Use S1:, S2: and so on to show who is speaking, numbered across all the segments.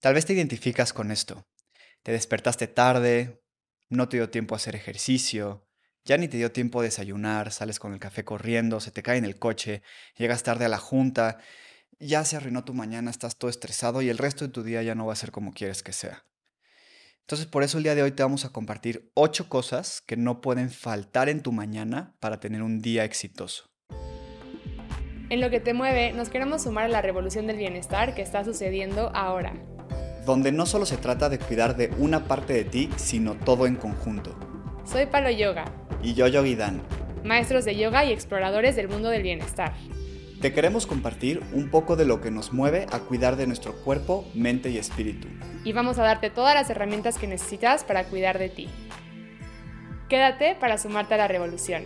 S1: Tal vez te identificas con esto. Te despertaste tarde, no te dio tiempo a hacer ejercicio, ya ni te dio tiempo a desayunar, sales con el café corriendo, se te cae en el coche, llegas tarde a la junta, ya se arruinó tu mañana, estás todo estresado y el resto de tu día ya no va a ser como quieres que sea. Entonces por eso el día de hoy te vamos a compartir ocho cosas que no pueden faltar en tu mañana para tener un día exitoso.
S2: En lo que te mueve, nos queremos sumar a la revolución del bienestar que está sucediendo ahora.
S1: Donde no solo se trata de cuidar de una parte de ti, sino todo en conjunto.
S2: Soy Palo Yoga.
S1: Y yo Yogi Dan.
S2: Maestros de yoga y exploradores del mundo del bienestar.
S1: Te queremos compartir un poco de lo que nos mueve a cuidar de nuestro cuerpo, mente y espíritu.
S2: Y vamos a darte todas las herramientas que necesitas para cuidar de ti. Quédate para sumarte a la revolución.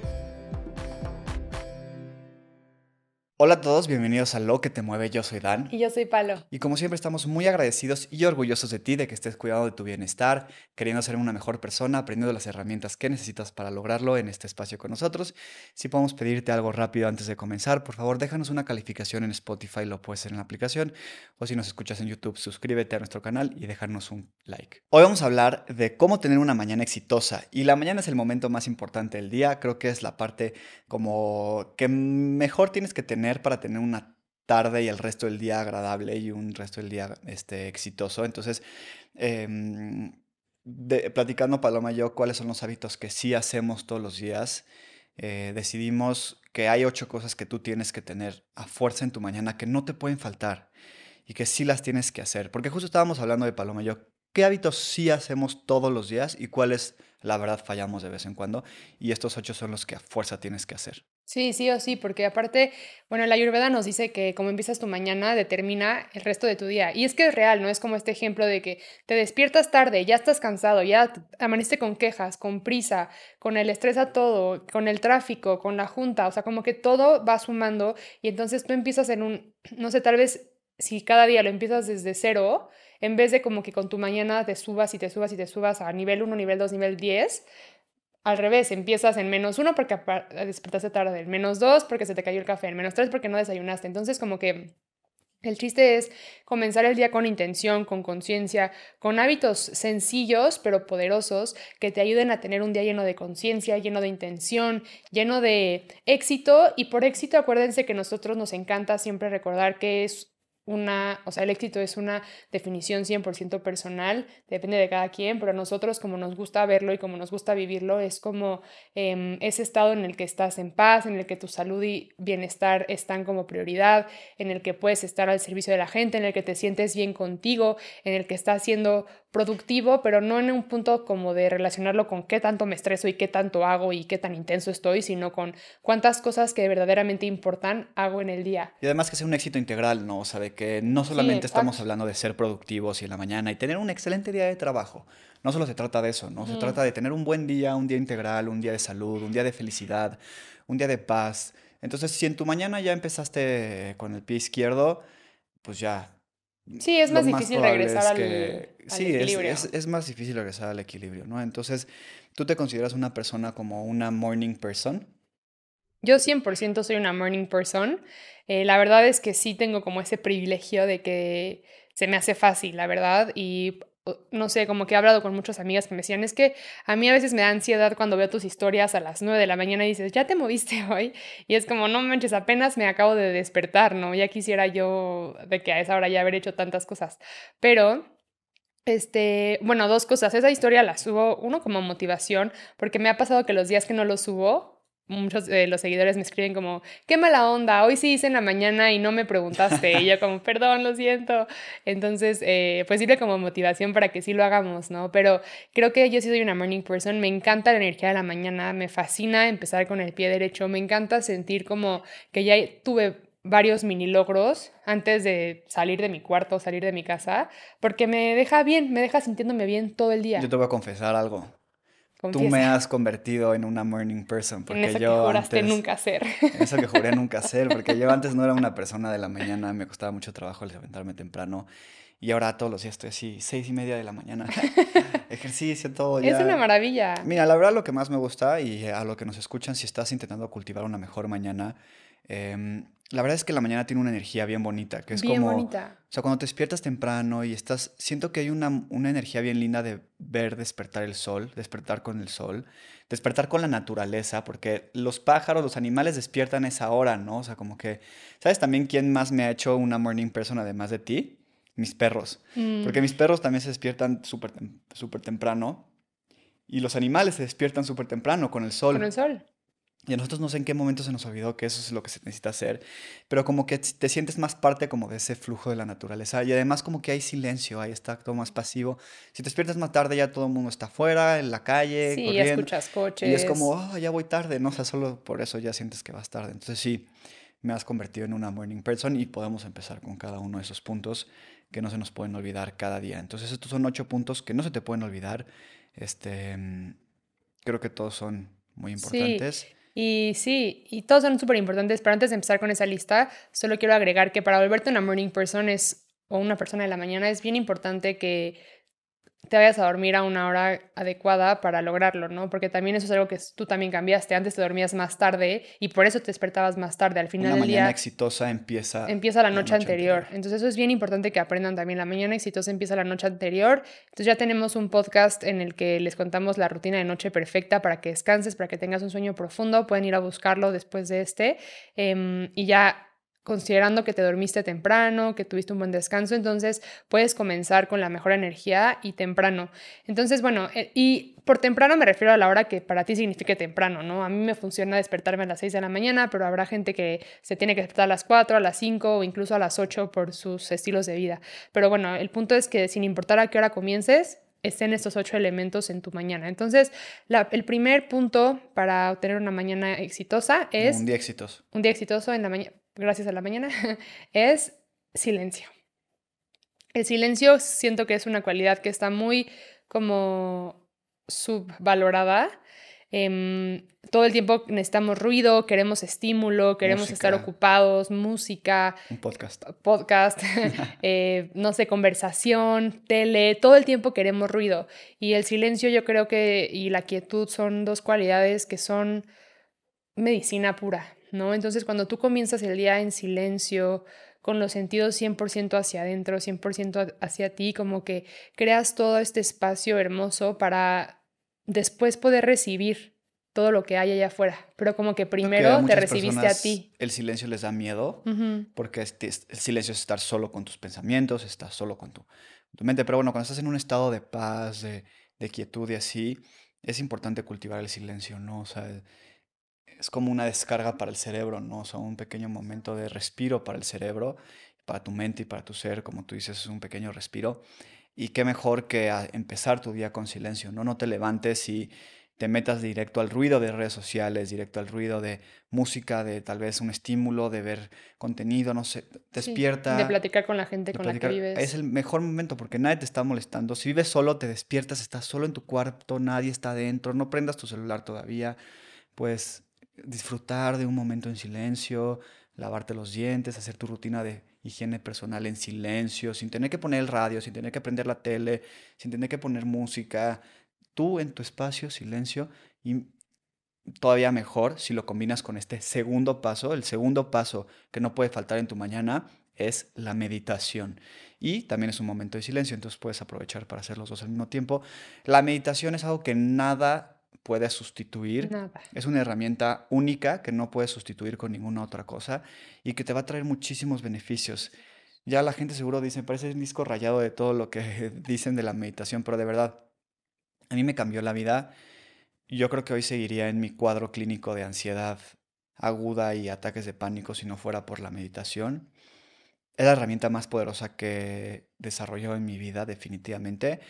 S1: Hola a todos, bienvenidos a Lo que te mueve, yo soy Dan.
S2: Y yo soy Palo.
S1: Y como siempre estamos muy agradecidos y orgullosos de ti, de que estés cuidando de tu bienestar, queriendo ser una mejor persona, aprendiendo las herramientas que necesitas para lograrlo en este espacio con nosotros. Si podemos pedirte algo rápido antes de comenzar, por favor déjanos una calificación en Spotify, lo puedes hacer en la aplicación, o si nos escuchas en YouTube, suscríbete a nuestro canal y déjanos un like. Hoy vamos a hablar de cómo tener una mañana exitosa y la mañana es el momento más importante del día, creo que es la parte como que mejor tienes que tener para tener una tarde y el resto del día agradable y un resto del día este, exitoso. Entonces, em, platicando Paloma y yo cuáles son los hábitos que sí hacemos todos los días, eh, decidimos que hay ocho cosas que tú tienes que tener a fuerza en tu mañana que no te pueden faltar y que sí las tienes que hacer. Porque justo estábamos hablando de Paloma y yo, ¿qué hábitos sí hacemos todos los días y cuáles la verdad fallamos de vez en cuando? Y estos ocho son los que a fuerza tienes que hacer.
S2: Sí, sí o sí, porque aparte, bueno, la Ayurveda nos dice que como empiezas tu mañana determina el resto de tu día. Y es que es real, ¿no? Es como este ejemplo de que te despiertas tarde, ya estás cansado, ya amaneciste con quejas, con prisa, con el estrés a todo, con el tráfico, con la junta, o sea, como que todo va sumando y entonces tú empiezas en un, no sé, tal vez si cada día lo empiezas desde cero, en vez de como que con tu mañana te subas y te subas y te subas a nivel 1, nivel 2, nivel 10, al revés, empiezas en menos uno porque despertaste tarde, en menos dos porque se te cayó el café, en menos tres porque no desayunaste. Entonces, como que el chiste es comenzar el día con intención, con conciencia, con hábitos sencillos pero poderosos que te ayuden a tener un día lleno de conciencia, lleno de intención, lleno de éxito. Y por éxito, acuérdense que nosotros nos encanta siempre recordar que es una, o sea, el éxito es una definición 100% personal, depende de cada quien, pero a nosotros como nos gusta verlo y como nos gusta vivirlo, es como em, ese estado en el que estás en paz, en el que tu salud y bienestar están como prioridad, en el que puedes estar al servicio de la gente, en el que te sientes bien contigo, en el que estás siendo productivo, pero no en un punto como de relacionarlo con qué tanto me estreso y qué tanto hago y qué tan intenso estoy, sino con cuántas cosas que verdaderamente importan hago en el día.
S1: Y además que sea un éxito integral, ¿no? O sea, que no solamente estamos hablando de ser productivos y en la mañana y tener un excelente día de trabajo. No solo se trata de eso, ¿no? Se trata de tener un buen día, un día integral, un día de salud, un día de felicidad, un día de paz. Entonces, si en tu mañana ya empezaste con el pie izquierdo, pues ya
S2: Sí, es más difícil regresar al, equilibrio.
S1: Sí, es, más difícil regresar al equilibrio, ¿no? Entonces, ¿tú te consideras una persona como una morning person?
S2: Yo 100% soy una morning person. Eh, la verdad es que sí tengo como ese privilegio de que se me hace fácil, la verdad, y no sé, como que he hablado con muchas amigas que me decían, es que a mí a veces me da ansiedad cuando veo tus historias a las 9 de la mañana y dices, ya te moviste hoy. Y es como, no manches, apenas me acabo de despertar, ¿no? Ya quisiera yo de que a esa hora ya haber hecho tantas cosas. Pero este, bueno, dos cosas. Esa historia la subo, uno como motivación, porque me ha pasado que los días que no lo subo, muchos de los seguidores me escriben como, qué mala onda, hoy sí hice en la mañana y no me preguntaste. Y yo como, perdón, lo siento. Entonces, eh, pues sirve como motivación para que sí lo hagamos, ¿no? Pero creo que yo sí soy una morning person, me encanta la energía de la mañana, me fascina empezar con el pie derecho, me encanta sentir como que ya tuve varios mini logros antes de salir de mi cuarto, salir de mi casa, porque me deja bien, me deja sintiéndome bien todo el día.
S1: Yo te voy a confesar algo. Tú me has convertido en una morning person.
S2: Porque en eso yo que juraste nunca ser.
S1: Eso que juré nunca ser, porque yo antes no era una persona de la mañana, me costaba mucho trabajo levantarme temprano. Y ahora todos los días estoy así, seis y media de la mañana. Ejercicio, todo ya.
S2: Es una maravilla.
S1: Mira, la verdad lo que más me gusta y a lo que nos escuchan, si estás intentando cultivar una mejor mañana, em, la verdad es que la mañana tiene una energía bien bonita, que es
S2: Bien
S1: como,
S2: bonita.
S1: o sea, cuando te despiertas temprano y estás, siento que hay una, una energía bien linda de ver despertar el sol, despertar con el sol, despertar con la naturaleza, porque los pájaros, los animales despiertan esa hora, ¿no? O sea, como que, ¿sabes también quién más me ha hecho una morning person además de ti? Mis perros. Porque
S2: Mm,
S1: mis perros también se despiertan súper súper temprano y los animales se despiertan súper temprano con el sol.
S2: con el sol.
S1: Y a nosotros no sé en qué momento se nos olvidó que eso es lo que se necesita hacer, pero como que te sientes más parte como de ese flujo de la naturaleza y además como que hay silencio, hay está todo más pasivo. Si te despiertas más tarde ya todo el mundo está afuera, en la calle,
S2: Sí,
S1: corriendo
S2: escuchas
S1: y es como,
S2: coches.
S1: "Ah, ya voy tarde, no, o sea, solo por eso ya sientes que vas tarde. Entonces sí, me has convertido en una morning person y podemos empezar con cada uno de esos puntos que no se nos pueden olvidar cada día. Entonces estos son ocho puntos que no se te pueden olvidar. Este, mm, creo que todos son muy
S2: Sí,
S1: importantes.
S2: Y sí, y todos son súper importantes, pero antes de empezar con esa lista, solo quiero agregar que para volverte una morning person es, o una persona de la mañana es bien importante que te vayas a dormir a una hora adecuada para lograrlo, ¿no? Porque también eso es algo que tú también cambiaste. Antes te dormías más tarde y por eso te despertabas más tarde. Al final
S1: Una
S2: del
S1: mañana
S2: día
S1: exitosa empieza
S2: empieza la
S1: la
S2: noche
S1: noche
S2: anterior.
S1: anterior.
S2: Entonces eso es bien importante que aprendan también. La mañana exitosa empieza la noche anterior. Entonces ya tenemos un podcast en el que les contamos la rutina de noche perfecta para que descanses, para que tengas un sueño profundo. Pueden ir a buscarlo después de este. Em, y ya considerando que te dormiste temprano, que tuviste un buen descanso, entonces puedes comenzar con la mejor energía y temprano. Entonces, bueno, eh, y por temprano me refiero a la hora que para ti signifique temprano, ¿no? A mí me funciona despertarme a las 6 de la mañana, pero habrá gente que se tiene que despertar a las 4, a las 5 o incluso a las 8 por sus estilos de vida. Pero bueno, el punto es que sin importar a qué hora comiences, estén estos ocho elementos en tu mañana. Entonces, la- el primer punto para obtener una mañana exitosa es
S1: un día exitoso.
S2: un día exitoso en la mañana, gracias a la mañana, es silencio. El silencio siento que es una cualidad que está muy como subvalorada. Em, todo el tiempo necesitamos ruido, queremos estímulo, queremos estar ocupados, música,
S1: Un podcast.
S2: podcast, eh, no sé, conversación, tele, todo el tiempo queremos ruido. Y el silencio yo creo que y la quietud son dos cualidades que son medicina pura, ¿no? Entonces cuando tú comienzas el día en silencio, con los sentidos 100% hacia adentro, 100% a- hacia ti, como que creas todo este espacio hermoso para después poder recibir todo lo que hay allá afuera. Pero como que primero te recibiste a ti.
S1: El silencio les da miedo porque este- el silencio es estar solo con tus pensamientos, estar solo con tu, tu mente. Pero bueno, cuando estás en un estado de paz, de, de quietud y así, es importante cultivar el silencio, ¿no? O sea, es como una descarga para el cerebro, ¿no? O sea, un pequeño momento de respiro para el cerebro, para tu mente y para tu ser, como tú dices, es un pequeño respiro. Y qué mejor que empezar tu día con silencio, ¿no? No te levantes y te metas directo al ruido de redes sociales, directo al ruido de música, de tal vez un estímulo, de ver contenido, no sé,
S2: Sí, de
S1: despierta.
S2: platicar con la gente con la que
S1: platicar. Es
S2: vives.
S1: el mejor momento porque nadie te está molestando. Si vives solo, te despiertas, estás solo en tu cuarto, nadie está adentro, no prendas tu celular todavía. Pues disfrutar de un momento en silencio, lavarte los dientes, hacer tu rutina de higiene personal en silencio, sin tener que poner el radio, sin tener que prender la tele, sin tener que poner música. Tú en tu espacio, silencio y todavía mejor si lo combinas con este segundo paso. El segundo paso que no puede faltar en tu mañana es la meditación. Y también es un momento de silencio, entonces puedes aprovechar para hacer los dos al mismo tiempo. La meditación es algo que nada puede sustituir.
S2: Nada.
S1: Es una herramienta única que no puedes sustituir con ninguna otra cosa y que te va a traer muchísimos beneficios. Ya la gente seguro dice, parece un disco rayado de todo lo que dicen de la meditación, pero de verdad, a mí me cambió la vida. Yo creo que hoy seguiría en mi cuadro clínico de ansiedad aguda y ataques de pánico si no fuera por la meditación. Es la herramienta más poderosa que desarrolló en mi vida, definitivamente.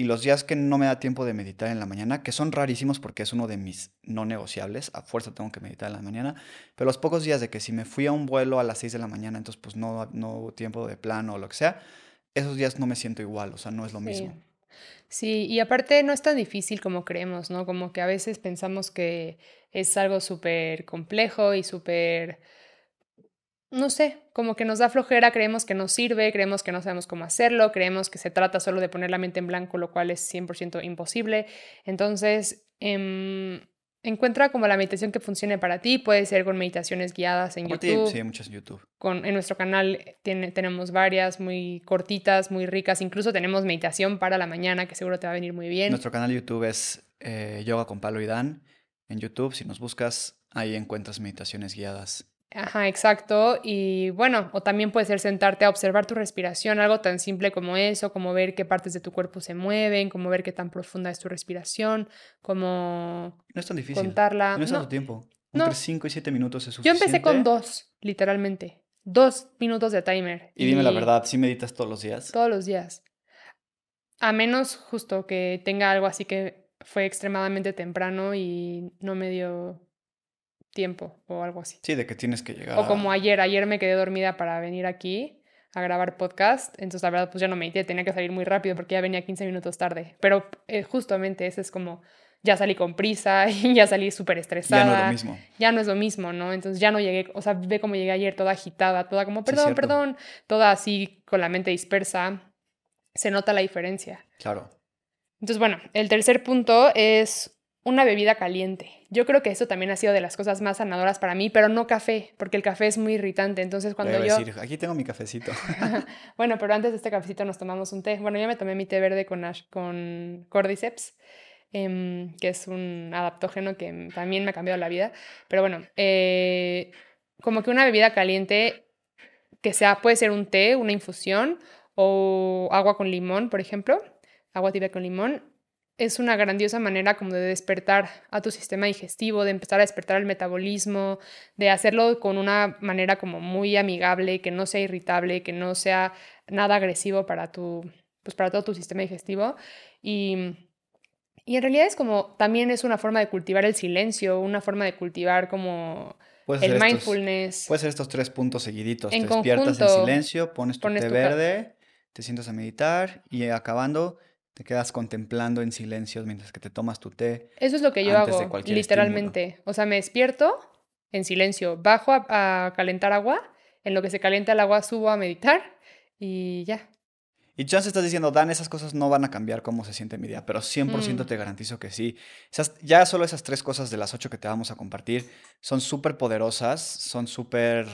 S1: Y los días que no me da tiempo de meditar en la mañana, que son rarísimos porque es uno de mis no negociables, a fuerza tengo que meditar en la mañana, pero los pocos días de que si me fui a un vuelo a las 6 de la mañana, entonces pues no, no hubo tiempo de plano o lo que sea, esos días no me siento igual, o sea, no es lo
S2: Sí.
S1: mismo.
S2: Sí, y aparte no es tan difícil como creemos, ¿no? Como que a veces pensamos que es algo súper complejo y súper, no sé, como que nos da flojera, creemos que no sirve, creemos que no sabemos cómo hacerlo, creemos que se trata solo de poner la mente en blanco, lo cual es 100% imposible. Entonces, em, encuentra como la meditación que funcione para ti. Puede ser con meditaciones guiadas en YouTube.
S1: Sí, muchas en YouTube.
S2: Con, en nuestro canal tiene, tenemos varias muy cortitas, muy ricas. Incluso tenemos meditación para la mañana que seguro te va a venir muy bien.
S1: Nuestro canal YouTube es eh, Yoga con Palo y Dan. En YouTube, si nos buscas, ahí encuentras meditaciones guiadas.
S2: Ajá, exacto. Y bueno, o también puede ser sentarte a observar tu respiración, algo tan simple como eso, como ver qué partes de tu cuerpo se mueven, como ver qué tan profunda es tu respiración, como
S1: no es tan difícil.
S2: contarla.
S1: No es tanto tiempo. Entre 5 y 7 minutos es suficiente.
S2: Yo empecé con dos, literalmente. Dos minutos de timer.
S1: Y dime la verdad, ¿sí meditas todos los días?
S2: Todos los días. A menos justo que tenga algo así que fue extremadamente temprano y no me dio tiempo o algo así.
S1: Sí, de que tienes que llegar.
S2: O como ayer, ayer me quedé dormida para venir aquí a grabar podcast, entonces la verdad pues ya no medité, tenía que salir muy rápido porque ya venía 15 minutos tarde, pero eh, justamente ese es como, ya salí con prisa y ya salí súper estresada.
S1: Ya no es lo mismo.
S2: Ya no es lo mismo, ¿no? Entonces ya no llegué, o sea, ve cómo llegué ayer toda agitada, toda como, perdón, perdón, toda así con la mente dispersa, se nota la diferencia.
S1: Claro.
S2: Entonces, bueno, el tercer punto es una bebida caliente. Yo creo que eso también ha sido de las cosas más sanadoras para mí, pero no café, porque el café es muy irritante. Entonces, cuando yo.
S1: Decir, aquí tengo mi cafecito.
S2: bueno, pero antes de este cafecito nos tomamos un té. Bueno, yo me tomé mi té verde con, con Cordyceps, em, que es un adaptógeno que también me ha cambiado la vida. Pero bueno, eh, como que una bebida caliente que sea, puede ser un té, una infusión o agua con limón, por ejemplo. Agua tibia con limón es una grandiosa manera como de despertar a tu sistema digestivo, de empezar a despertar el metabolismo, de hacerlo con una manera como muy amigable, que no sea irritable, que no sea nada agresivo para tu, pues para todo tu sistema digestivo. Y, y en realidad es como, también es una forma de cultivar el silencio, una forma de cultivar como el mindfulness.
S1: puedes hacer estos tres puntos seguiditos. te despiertas en silencio, pones tu té verde, te sientas a meditar y acabando te quedas contemplando en silencio mientras que te tomas tu té.
S2: Eso es lo que yo hago, literalmente. O sea, me despierto en silencio, bajo a, calentar agua, en lo que se calienta el agua subo a meditar y ya.
S1: Y Chance estás diciendo, Dan, esas cosas no van a cambiar cómo se siente mi día, pero 100% mm. te garantizo que sí. ya solo esas tres cosas de las ocho que te vamos a compartir son súper poderosas, son súper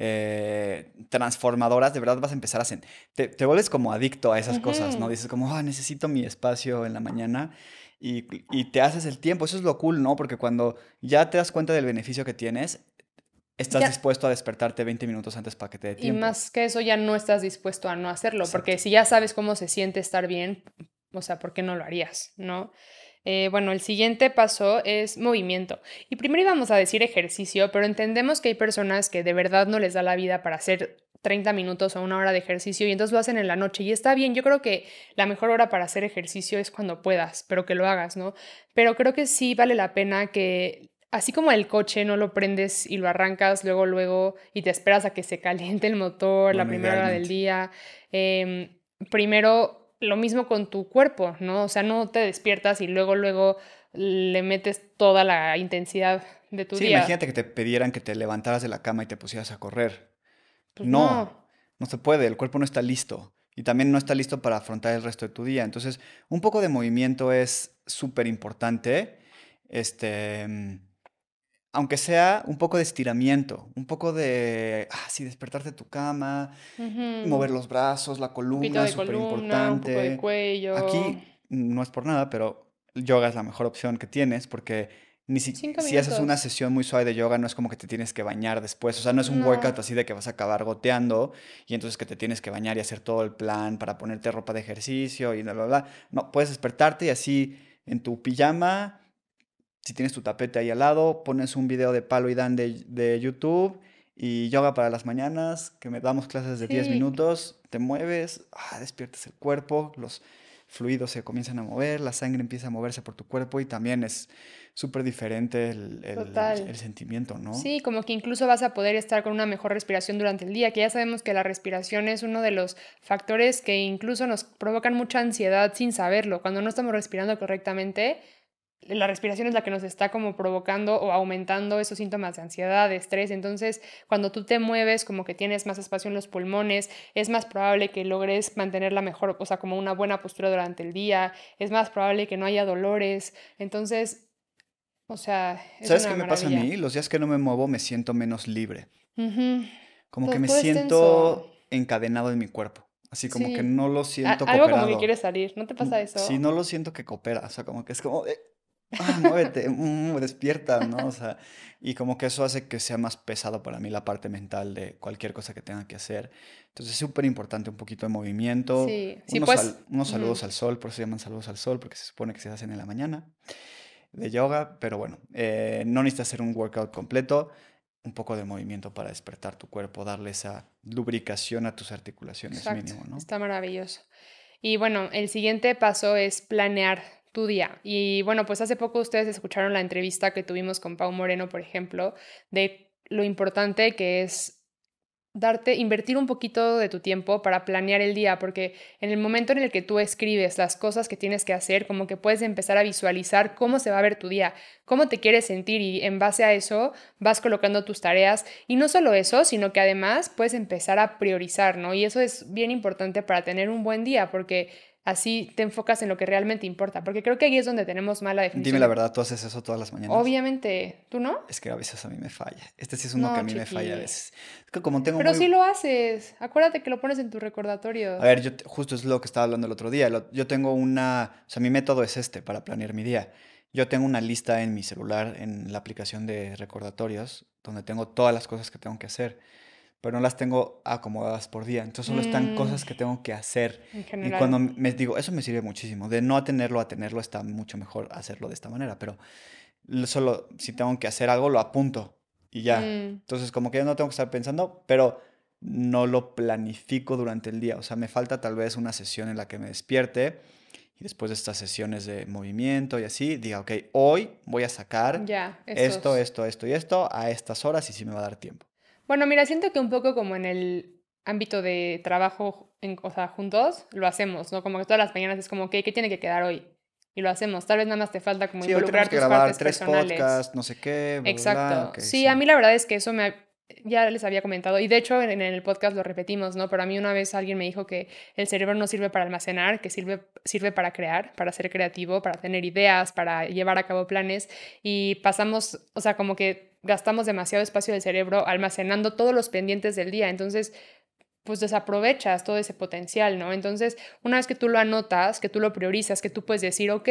S1: eh, transformadoras, de verdad vas a empezar a sentir, te, vuelves como adicto a esas cosas, ¿no? Dices como, ah, necesito mi espacio en la mañana y, te haces el tiempo, eso es lo cool, ¿no? Porque cuando ya te das cuenta del beneficio que tienes, estás dispuesto a despertarte 20 minutos antes para que te dé tiempo.
S2: Y más que eso, ya no estás dispuesto a no hacerlo, porque si ya sabes cómo se siente estar bien, o sea, ¿por qué no lo harías, no? Eh, bueno, el siguiente paso es movimiento. Y primero íbamos a decir ejercicio, pero entendemos que hay personas que de verdad no les da la vida para hacer 30 minutos o una hora de ejercicio y entonces lo hacen en la noche y está bien, yo creo que la mejor hora para hacer ejercicio es cuando puedas, pero que lo hagas, ¿no? Pero creo que sí vale la pena que así como el coche no lo prendes y lo arrancas luego, luego y te esperas a que se caliente el motor la primera hora del día, em, primero lo mismo con tu cuerpo, ¿no? O sea, no te despiertas y luego, luego le metes toda la intensidad de tu día.
S1: Sí, imagínate que te pidieran que te levantaras de la cama y te pusieras a correr. Pues no, no, no se puede, el cuerpo no está listo y también no está listo para afrontar el resto de tu día. Entonces, un poco de movimiento es súper importante. Este, aunque sea un poco de estiramiento, un poco de, ah, sí, despertarte de tu cama, mover los brazos, la columna, súper importante. Un poco de
S2: cuello.
S1: Aquí no es por nada, pero yoga es la mejor opción que tienes porque ni si, si haces una sesión muy suave de yoga no es como que te tienes que bañar después, o sea, no es un workout así de que vas a acabar goteando y entonces que te tienes que bañar y hacer todo el plan para ponerte ropa de ejercicio y bla, bla, bla. No, puedes despertarte y así en tu pijama si tienes tu tapete ahí al lado, pones un video de Palo y Dan de, YouTube y yoga para las mañanas, que me damos clases de 10 minutos, te mueves, ah, despiertas el cuerpo, los fluidos se comienzan a mover, la sangre empieza a moverse por tu cuerpo y también es súper diferente el, el, sentimiento, ¿no?
S2: Sí, como que incluso vas a poder estar con una mejor respiración durante el día, que ya sabemos que la respiración es uno de los factores que incluso nos provocan mucha ansiedad sin saberlo. Cuando no estamos respirando correctamente, la respiración es la que nos está como provocando o aumentando esos síntomas de ansiedad, de estrés. Entonces, cuando tú te mueves, como que tienes más espacio en los pulmones, es más probable que logres mantener la mejor, o sea, como una buena postura durante el día, es más probable que no haya dolores. Entonces, O sea, es
S1: ¿Sabes
S2: una
S1: qué me pasa a mí? Los días que no me muevo me siento menos libre. Como
S2: Todo,
S1: que me siento
S2: tenso.
S1: encadenado en mi cuerpo. Así como que no lo
S2: A-
S1: siento
S2: algo como que
S1: cooperado.
S2: quiere salir. ¿No te pasa eso?
S1: Sí, no lo siento que coopera. O sea, como que es como, de, ah, muévete, mm, despierta, ¿no? O sea, y como que eso hace que sea más pesado para mí la parte mental de cualquier cosa que tenga que hacer. Entonces es súper importante un poquito de movimiento,
S2: Sí, sí,
S1: unos,
S2: pues.
S1: sal- unos saludos al sol, por eso se llaman saludos al sol, porque se supone que se hacen en la mañana de yoga, pero bueno, eh, no necesitas hacer un workout completo, un poco de movimiento para despertar tu cuerpo, darle esa lubricación a tus articulaciones
S2: Exacto.
S1: mínimo, ¿no?
S2: Está maravilloso. Y bueno, el siguiente paso es planear tu día. Y bueno, pues hace poco ustedes escucharon la entrevista que tuvimos con Pau Moreno, por ejemplo, de lo importante que es darte, invertir un poquito de tu tiempo para planear el día, porque en el momento en el que tú escribes las cosas que tienes que hacer, como que puedes empezar a visualizar cómo se va a ver tu día, cómo te quieres sentir y en base a eso vas colocando tus tareas. Y no solo eso, sino que además puedes empezar a priorizar, ¿no? Y eso es bien importante para tener un buen día, porque así te enfocas en lo que realmente importa, porque creo que ahí es donde tenemos mala definición.
S1: Dime la verdad, ¿tú haces eso todas las mañanas?
S2: Obviamente, ¿tú no?
S1: Es que a veces a mí me falla. Este sí es uno
S2: No,
S1: que a mí me falla a
S2: chiqui.
S1: veces. Es que como tengo
S2: Pero
S1: muy...
S2: sí lo haces. Acuérdate que lo pones en tu recordatorio.
S1: A ver, yo justo es lo que estaba hablando el otro día. Yo tengo una... O sea, mi método es este para planear mi día. Yo tengo una lista en mi celular, en la aplicación de recordatorios, donde tengo todas las cosas que tengo que hacer, pero no las tengo acomodadas por día. Entonces solo están
S2: Mm.
S1: cosas que tengo que hacer. Y cuando me digo, eso me sirve muchísimo. De no tenerlo a tenerlo está mucho mejor hacerlo de esta manera, pero lo- solo si tengo que hacer algo lo apunto y ya.
S2: Mm,
S1: Entonces como que ya no tengo que estar pensando, pero no lo planifico durante el día. O sea, me falta tal vez una sesión en la que me despierte y después de estas sesiones de movimiento y así, diga, ok, hoy voy a sacar
S2: ya,
S1: esto, esto, esto y esto a estas horas y sí me va a dar tiempo.
S2: Bueno, mira, siento que un poco como en el ámbito de trabajo, en, o sea, juntos, lo hacemos, ¿no? Como que todas las mañanas es como, ok, ¿qué tiene que quedar hoy? Y lo hacemos. Tal vez nada más te falta como
S1: Sí, hoy tenemos
S2: involucrar
S1: que
S2: tus
S1: grabar
S2: partes
S1: tres
S2: personales.
S1: podcasts, no sé qué, bla, bla, bla.
S2: Exacto. sí, a mí la verdad es que eso me... ha- Ya les había comentado, y de hecho en, el podcast lo repetimos, ¿no? Pero a mí una vez alguien me dijo que el cerebro no sirve para almacenar, que sirve, sirve para crear, para ser creativo, para tener ideas, para llevar a cabo planes, y pasamos, o sea, como que gastamos demasiado espacio del cerebro almacenando todos los pendientes del día, entonces pues desaprovechas todo ese potencial, ¿no? Entonces, una vez que tú lo anotas, que tú lo priorizas, que tú puedes decir, ok,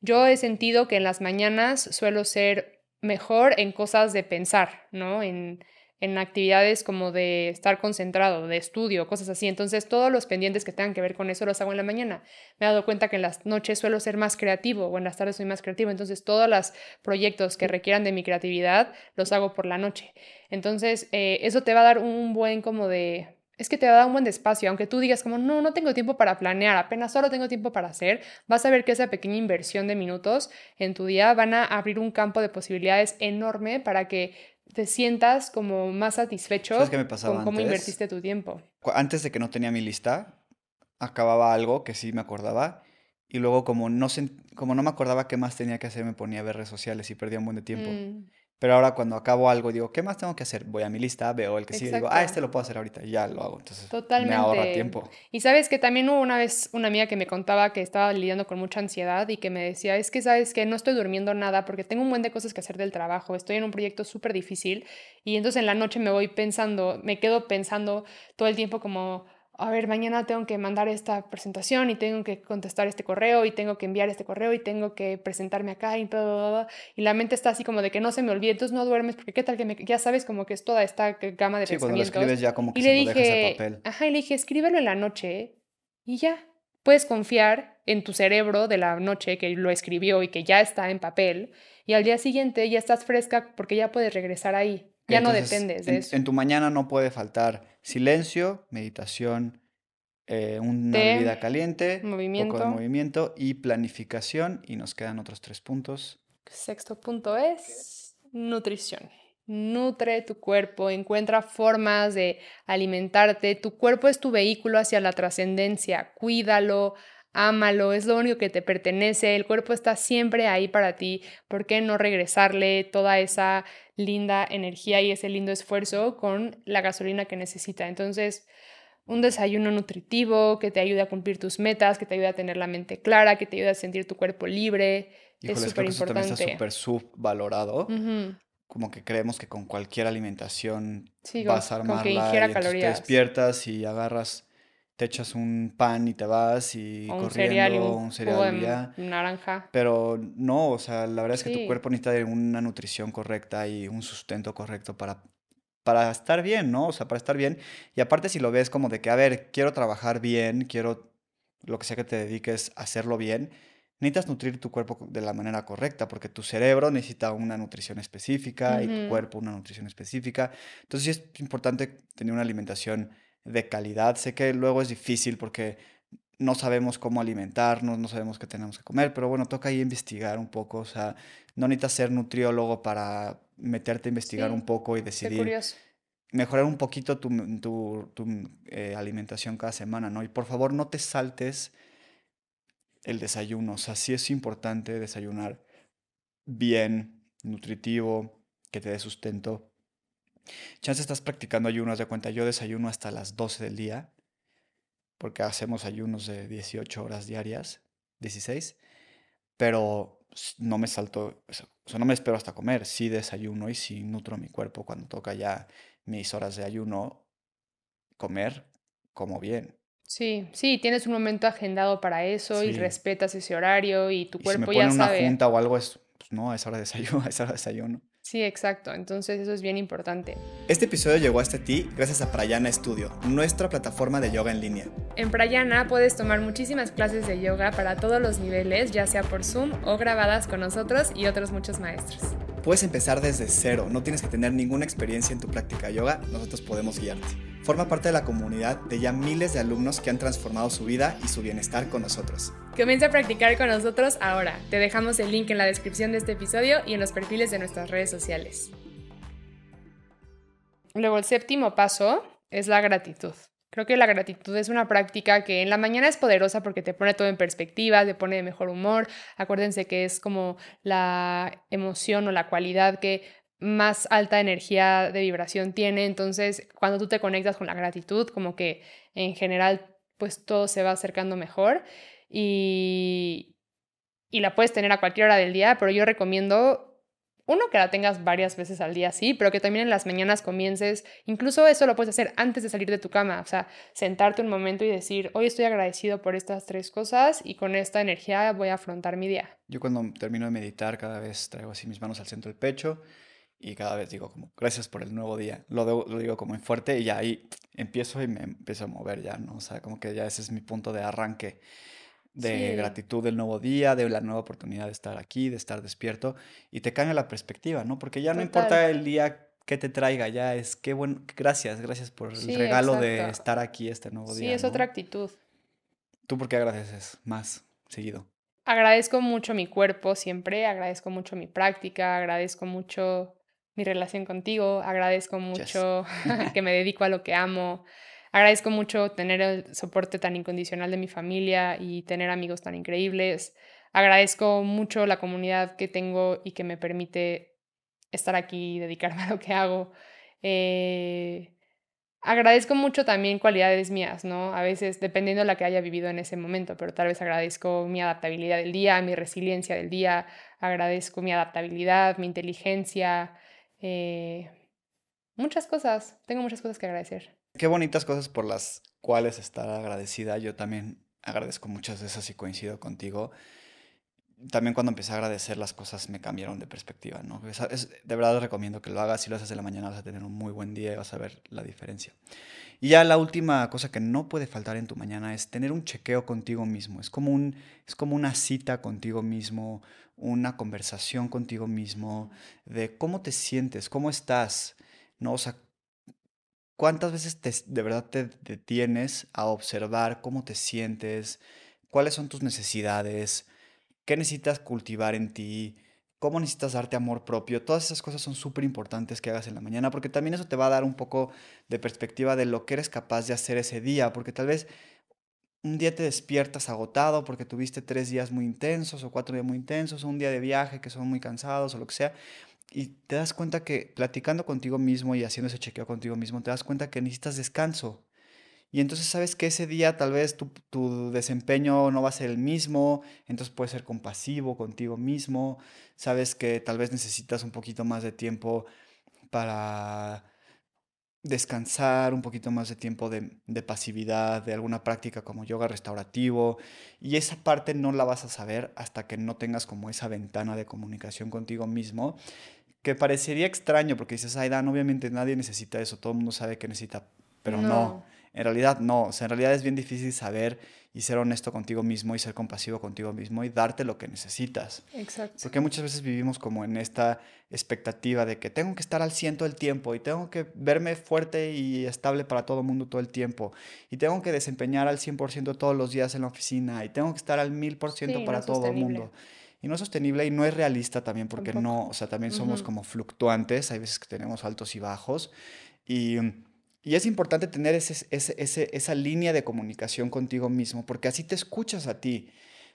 S2: yo he sentido que en las mañanas suelo ser mejor en cosas de pensar, ¿no? En, en actividades como de estar concentrado, de estudio, cosas así. Entonces, todos los pendientes que tengan que ver con eso los hago en la mañana. Me he dado cuenta que en las noches suelo ser más creativo o en las tardes soy más creativo. Entonces, todos los proyectos que requieran de mi creatividad los hago por la noche. Entonces, eh, eso te va a dar un buen como de... Es que te va a dar un buen espacio, aunque tú digas como, no, no tengo tiempo para planear, apenas solo tengo tiempo para hacer, vas a ver que esa pequeña inversión de minutos en tu día van a abrir un campo de posibilidades enorme para que te sientas como más satisfecho
S1: ¿Sabes qué me pasaba
S2: con cómo
S1: antes?
S2: invertiste tu tiempo.
S1: Antes de que no tenía mi lista, acababa algo que sí me acordaba y luego como no, como no me acordaba qué más tenía que hacer, me ponía a ver redes sociales y perdía un buen de tiempo.
S2: Mm,
S1: Pero ahora cuando acabo algo digo, ¿qué más tengo que hacer? Voy a mi lista, veo el que sigue y digo, ah,
S2: Exacto.
S1: este lo puedo hacer ahorita y ya lo hago. Entonces me ahorra tiempo.
S2: Y sabes que también hubo una vez una amiga que me contaba que estaba lidiando con mucha ansiedad y que me decía, es que sabes que no estoy durmiendo nada porque tengo un buen de cosas que hacer del trabajo, estoy en un proyecto súper difícil y entonces en la noche me voy pensando, me quedo pensando todo el tiempo como, a ver, mañana tengo que mandar esta presentación y tengo que contestar este correo y tengo que enviar este correo y tengo que presentarme acá y bla". Y la mente está así como de que no se me olvide, entonces no duermes porque qué tal que me, ya sabes como que es toda esta gama de
S1: Sí, cuando lo
S2: pensamientos.
S1: escribes ya como que
S2: Y
S1: se
S2: le
S1: lo dejas a
S2: dije,
S1: papel.
S2: ajá, y le dije, escríbelo en la noche y ya. Puedes confiar en tu cerebro de la noche que lo escribió y que ya está en papel y al día siguiente ya estás fresca porque ya puedes regresar ahí. Ya no dependes de
S1: en,
S2: eso.
S1: en tu mañana no puede faltar silencio, meditación, eh, una
S2: Té,
S1: bebida caliente, poco de
S2: movimiento.
S1: movimiento y planificación. Y nos quedan otros tres puntos.
S2: Sexto punto es nutrición. Nutre tu cuerpo, encuentra formas de alimentarte. Tu cuerpo es tu vehículo hacia la trascendencia. Cuídalo, ámalo, es lo único que te pertenece. El cuerpo está siempre ahí para ti. ¿Por qué no regresarle toda esa linda energía y ese lindo esfuerzo con la gasolina que necesita? Entonces, un desayuno nutritivo que te ayude a cumplir tus metas, que te ayude a tener la mente clara, que te ayude a sentir tu cuerpo libre. es súper importante.
S1: Eso también está súper subvalorado. Como que creemos que con cualquier alimentación vas a armarla y te despiertas y agarras, te echas un pan y te vas y
S2: o
S1: un
S2: cereal,
S1: un cereal
S2: naranja.
S1: Pero no, o sea, la verdad es que tu cuerpo necesita una nutrición correcta y un sustento correcto para para estar bien, ¿no? O sea, para estar bien. Y aparte si lo ves como de que, a ver, quiero trabajar bien, quiero lo que sea que te dediques a hacerlo bien, necesitas nutrir tu cuerpo de la manera correcta, porque tu cerebro necesita una nutrición específica y tu cuerpo una nutrición específica. Entonces sí es importante tener una alimentación de calidad. Sé que luego es difícil porque no sabemos cómo alimentarnos, no sabemos qué tenemos que comer, pero bueno, toca ahí investigar un poco, o sea, no necesitas ser nutriólogo para meterte a investigar un poco y decidir mejorar un poquito tu, tu, tu eh, alimentación cada semana, ¿no? Y por favor no te saltes el desayuno, o sea, sí es importante desayunar bien, nutritivo, que te dé sustento. Chance estás practicando ayunos de cuenta, yo desayuno hasta las 12 del día, porque hacemos ayunos de 18 horas diarias, 16, pero no me salto, o sea, no me espero hasta comer, sí desayuno y sí nutro mi cuerpo cuando toca ya mis horas de ayuno, comer como bien.
S2: Sí, sí, tienes un momento agendado para eso y respetas ese horario y tu cuerpo
S1: y si me
S2: ponen
S1: una junta o algo es, pues no, es hora de desayuno, es hora de desayuno.
S2: Sí, exacto. Entonces eso es bien importante.
S1: Este episodio llegó hasta ti gracias a Prayana Studio, nuestra plataforma de yoga en línea.
S2: En Prayana puedes tomar muchísimas clases de yoga para todos los niveles, ya sea por Zoom o grabadas con nosotros y otros muchos maestros.
S1: Puedes empezar desde cero, no tienes que tener ninguna experiencia en tu práctica de yoga, nosotros podemos guiarte. Forma parte de la comunidad de ya miles de alumnos que han transformado su vida y su bienestar con nosotros.
S2: Comienza a practicar con nosotros ahora. Te dejamos el link en la descripción de este episodio y en los perfiles de nuestras redes sociales. Luego el séptimo paso es la gratitud. Creo que la gratitud es una práctica que en la mañana es poderosa porque te pone todo en perspectiva, te pone de mejor humor. Acuérdense que es como la emoción o la cualidad que más alta energía de vibración tiene. Entonces, cuando tú te conectas con la gratitud, como que en general, pues todo se va acercando mejor y, y la puedes tener a cualquier hora del día, pero yo recomiendo uno, que la tengas varias veces al día, sí, pero que también en las mañanas comiences, incluso eso lo puedes hacer antes de salir de tu cama, o sea, sentarte un momento y decir, hoy estoy agradecido por estas tres cosas y con esta energía voy a afrontar mi día.
S1: Yo cuando termino de meditar cada vez traigo así mis manos al centro del pecho y cada vez digo como, gracias por el nuevo día. Lo, lo digo como en fuerte y ya ahí empiezo y me empiezo a mover ya, ¿no? O sea, como que ya ese es mi punto de arranque de gratitud del nuevo día, de la nueva oportunidad de estar aquí, de estar despierto y te cambia la perspectiva, ¿no? Porque ya no importa el día que te traiga, ya es qué bueno, gracias, gracias por el regalo de estar aquí este nuevo día.
S2: Sí, es otra actitud.
S1: ¿Tú por qué agradeces más seguido?
S2: Agradezco mucho mi cuerpo siempre, agradezco mucho mi práctica, agradezco mucho mi relación contigo, agradezco mucho que me dedico a lo que amo, agradezco mucho tener el soporte tan incondicional de mi familia y tener amigos tan increíbles, agradezco mucho la comunidad que tengo y que me permite estar aquí y dedicarme a lo que hago. Eh, agradezco mucho también cualidades mías, ¿no? A veces dependiendo de la que haya vivido en ese momento, pero tal vez agradezco mi adaptabilidad del día, mi resiliencia del día, agradezco mi adaptabilidad, mi inteligencia, eh, muchas cosas, tengo muchas cosas que agradecer.
S1: Qué bonitas cosas por las cuales estar agradecida. Yo también agradezco muchas de esas y coincido contigo. También cuando empecé a agradecer las cosas me cambiaron de perspectiva, ¿no? de verdad recomiendo que lo hagas. Si lo haces en la mañana vas a tener un muy buen día y vas a ver la diferencia. Y ya la última cosa que no puede faltar en tu mañana es tener un chequeo contigo mismo. Es como, un, es como una cita contigo mismo, una conversación contigo mismo, de cómo te sientes, cómo estás, ¿no? O sea, cuántas veces te, de verdad te detienes a observar cómo te sientes, cuáles son tus necesidades, qué necesitas cultivar en ti, cómo necesitas darte amor propio. Todas esas cosas son súper importantes que hagas en la mañana porque también eso te va a dar un poco de perspectiva de lo que eres capaz de hacer ese día, porque tal vez un día te despiertas agotado porque tuviste tres días muy intensos o cuatro días muy intensos, o un día de viaje que son muy cansados o lo que sea, y te das cuenta que platicando contigo mismo y haciendo ese chequeo contigo mismo, te das cuenta que necesitas descanso. Y entonces sabes que ese día tal vez tu, tu, desempeño no va a ser el mismo, entonces puedes ser compasivo contigo mismo, sabes que tal vez necesitas un poquito más de tiempo para descansar, un poquito más de tiempo de, de, pasividad, de alguna práctica como yoga restaurativo. Y esa parte no la vas a saber hasta que no tengas como esa ventana de comunicación contigo mismo, que parecería extraño porque dices, ay, Dan, obviamente nadie necesita eso, todo el mundo sabe que necesita, pero no. no. En realidad no, o sea, en realidad es bien difícil saber y ser honesto contigo mismo y ser compasivo contigo mismo y darte lo que necesitas.
S2: Exacto.
S1: Porque muchas veces vivimos como en esta expectativa de que tengo que estar al ciento el tiempo y tengo que verme fuerte y estable para todo el mundo todo el tiempo y tengo que desempeñar al 100% todos los días en la oficina y tengo que estar al 1000% para todo el mundo. Y no es sostenible y no es realista también porque no, o sea, también somos como fluctuantes, hay veces que tenemos altos y bajos y y es importante tener ese, ese, esa línea de comunicación contigo mismo, porque así te escuchas a ti,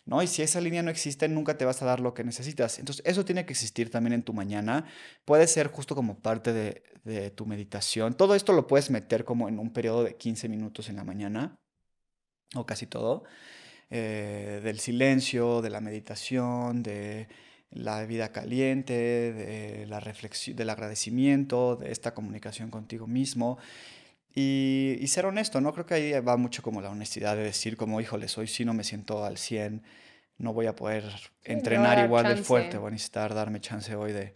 S1: ¿no? Y si esa línea no existe, nunca te vas a dar lo que necesitas. Entonces, eso tiene que existir también en tu mañana. Puede ser justo como parte de, de tu meditación. Todo esto lo puedes meter como en un periodo de 15 minutos en la mañana, o casi todo, eh, del silencio, de la meditación, de la vida caliente, de la reflexión, del agradecimiento, de esta comunicación contigo mismo. Y, ser honesto, ¿no? Creo que ahí va mucho como la honestidad de decir como, híjole, hoy sí no me siento al 100, no voy a poder entrenar igual de fuerte, voy a necesitar darme chance hoy de...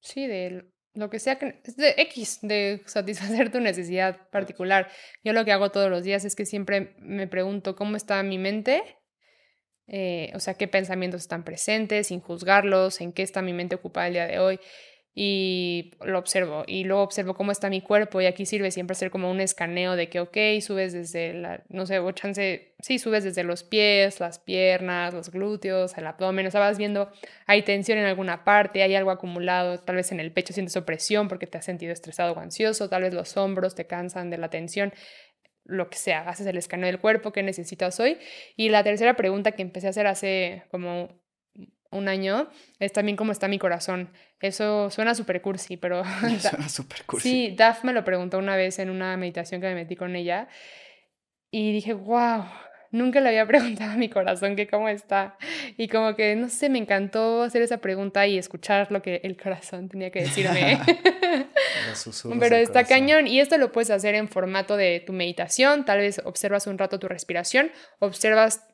S2: Sí, de lo que sea que... Es de X, de satisfacer tu necesidad particular. Yo lo que hago todos los días es que siempre me pregunto cómo está mi mente, eh, o sea, qué pensamientos están presentes, sin juzgarlos, en qué está mi mente ocupada el día de hoy y lo observo y luego observo cómo está mi cuerpo y aquí sirve siempre hacer como un escaneo de que, ok, subes desde la, no sé, o chance, sí, subes desde los pies, las piernas, los glúteos, el abdomen, o sea, vas viendo, hay tensión en alguna parte, hay algo acumulado, tal vez en el pecho sientes opresión porque te has sentido estresado o ansioso, tal vez los hombros te cansan de la tensión, lo que sea, haces el escaneo del cuerpo que necesitas hoy. Y la tercera pregunta que empecé a hacer hace como un año, es también cómo está mi corazón. Eso suena súper cursi, pero...
S1: suena súper cursi.
S2: Sí, Daf me lo preguntó una vez en una meditación que me metí con ella y dije, wow, nunca le había preguntado a mi corazón que cómo está. Y como que, no sé, me encantó hacer esa pregunta y escuchar lo que el corazón tenía que decirme. Pero está cañón. Y esto lo puedes hacer en formato de tu meditación. Tal vez observas un rato tu respiración, observas,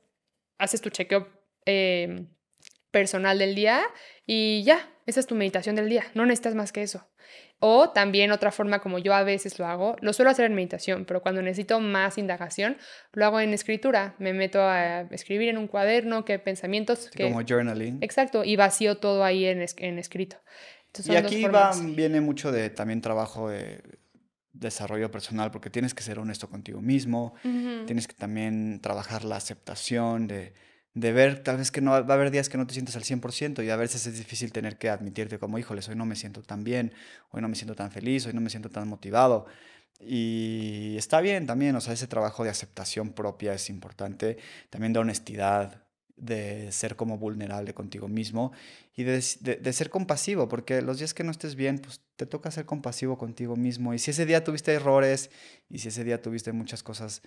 S2: haces tu chequeo eh, personal del día y ya, esa es tu meditación del día, no necesitas más que eso. O también otra forma como yo a veces lo hago, lo suelo hacer en meditación, pero cuando necesito más indagación, lo hago en escritura. Me meto a escribir en un cuaderno qué pensamientos...
S1: como journaling.
S2: Exacto, y vacío todo ahí en, en escrito.
S1: y aquí va, viene mucho de también trabajo de desarrollo personal, porque tienes que ser honesto contigo mismo, tienes que también trabajar la aceptación de de ver tal vez que no va a haber días que no te sientes al 100% y a veces es difícil tener que admitirte como, híjoles, hoy no me siento tan bien, hoy no me siento tan feliz, hoy no me siento tan motivado. Y está bien también, o sea, ese trabajo de aceptación propia es importante, también de honestidad, de ser como vulnerable contigo mismo y de, de, ser compasivo, porque los días que no estés bien, pues te toca ser compasivo contigo mismo. Y si ese día tuviste errores y si ese día tuviste muchas cosas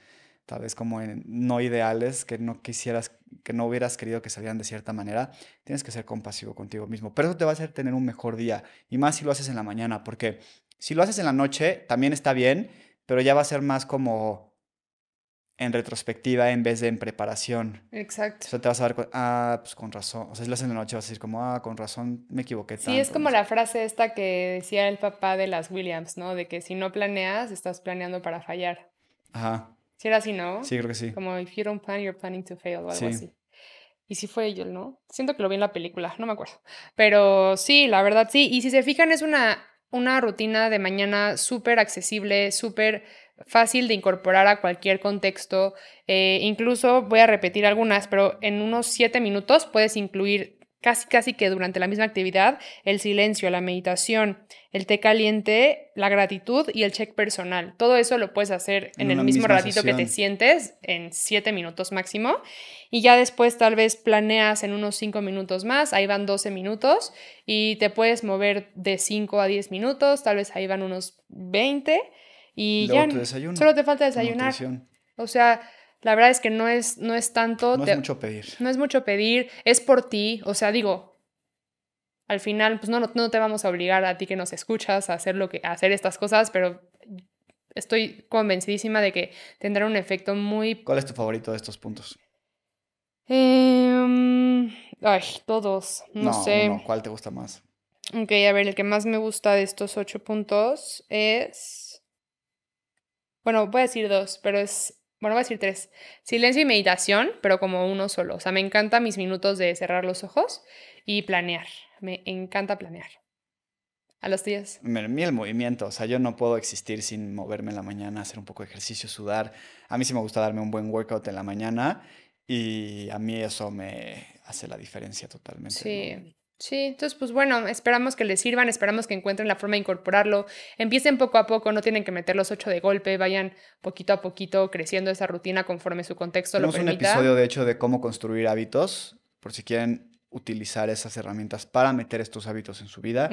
S1: tal vez como en no ideales, que no quisieras, que no hubieras querido que salieran de cierta manera, tienes que ser compasivo contigo mismo. Pero eso te va a hacer tener un mejor día. Y más si lo haces en la mañana, porque si lo haces en la noche, también está bien, pero ya va a ser más como en retrospectiva en vez de en preparación.
S2: Exacto.
S1: Eso te vas a dar, ah, pues con razón. O sea, si lo haces en la noche vas a decir como, ah, con razón, me equivoqué.
S2: Sí, es como la frase esta que decía el papá de las Williams, ¿no? De que si no planeas, estás planeando para fallar.
S1: Ajá.
S2: Si era así, ¿no?
S1: Sí, creo que sí.
S2: Como if you don't plan, you're planning to fail o algo así. Y sí fue ello, ¿no? Siento que lo vi en la película, no me acuerdo. Pero sí, la verdad sí. Y si se fijan, es una, una rutina de mañana súper accesible, súper fácil de incorporar a cualquier contexto. Eh, incluso voy a repetir algunas, pero en unos siete minutos puedes incluir casi casi que durante la misma actividad, el silencio, la meditación, el té caliente, la gratitud y el check personal. Todo eso lo puedes hacer en, el mismo ratito que te sientes, en siete minutos máximo. Y ya después tal vez planeas en unos cinco minutos más, ahí van 12 minutos y te puedes mover de 5 a 10 minutos, tal vez ahí van unos 20 y ya solo te falta desayunar. O sea, la verdad es que no es, no es tanto...
S1: No es mucho pedir.
S2: No es mucho pedir, es por ti. O sea, digo, al final, pues no, no, te vamos a obligar a ti que nos escuchas a hacer, lo que, a hacer estas cosas, pero estoy convencidísima de que tendrá un efecto muy...
S1: ¿Cuál es tu favorito de estos puntos?
S2: Em, ay, todos, no, sé.
S1: ¿Cuál te gusta más?
S2: Ok, a ver, el que más me gusta de estos ocho puntos es... Bueno, voy a decir dos, pero es... Bueno, voy a decir tres. Silencio y meditación, pero como uno solo. O sea, me encantan mis minutos de cerrar los ojos y planear. Me encanta planear. ¿A los días?
S1: A mí el movimiento, o sea, yo no puedo existir sin moverme en la mañana, hacer un poco de ejercicio, sudar. A mí sí me gusta darme un buen workout en la mañana y a mí eso me hace la diferencia totalmente.
S2: Sí. Sí, entonces pues bueno, esperamos que les sirvan, esperamos que encuentren la forma de incorporarlo, empiecen poco a poco, no tienen que meter los ocho de golpe, vayan poquito a poquito creciendo esa rutina conforme su contexto lo permita.
S1: Tenemos un episodio de hecho de cómo construir hábitos, por si quieren utilizar esas herramientas para meter estos hábitos en su vida,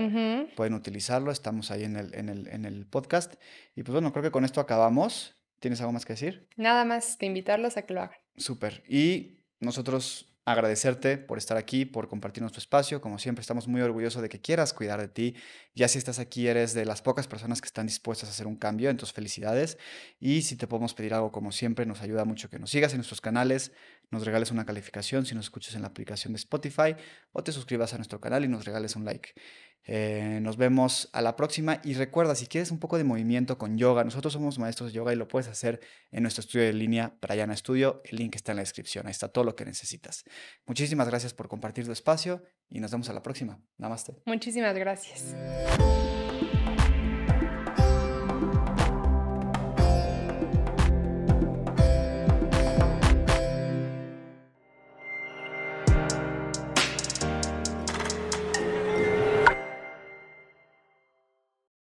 S1: pueden utilizarlo, estamos ahí en el, en, el, en el podcast. Y pues bueno, creo que con esto acabamos. ¿Tienes algo más que decir?
S2: Nada más que invitarlos a que lo hagan.
S1: Súper. Y nosotros agradecerte por estar aquí, por compartir nuestro espacio. Como siempre, estamos muy orgullosos de que quieras cuidar de ti. Ya si estás aquí, eres de las pocas personas que están dispuestas a hacer un cambio, entonces felicidades. Y si te podemos pedir algo, como siempre, nos ayuda mucho que nos sigas en nuestros canales, nos regales una calificación si nos escuchas en la aplicación de Spotify o te suscribas a nuestro canal y nos regales un like. Eh, nos vemos a la próxima y recuerda, si quieres un poco de movimiento con yoga, nosotros somos maestros de yoga y lo puedes hacer en nuestro estudio de línea Prayana Studio. El link está en la descripción, ahí está todo lo que necesitas. Muchísimas gracias por compartir tu espacio y nos vemos a la próxima. Namaste.
S2: Muchísimas gracias.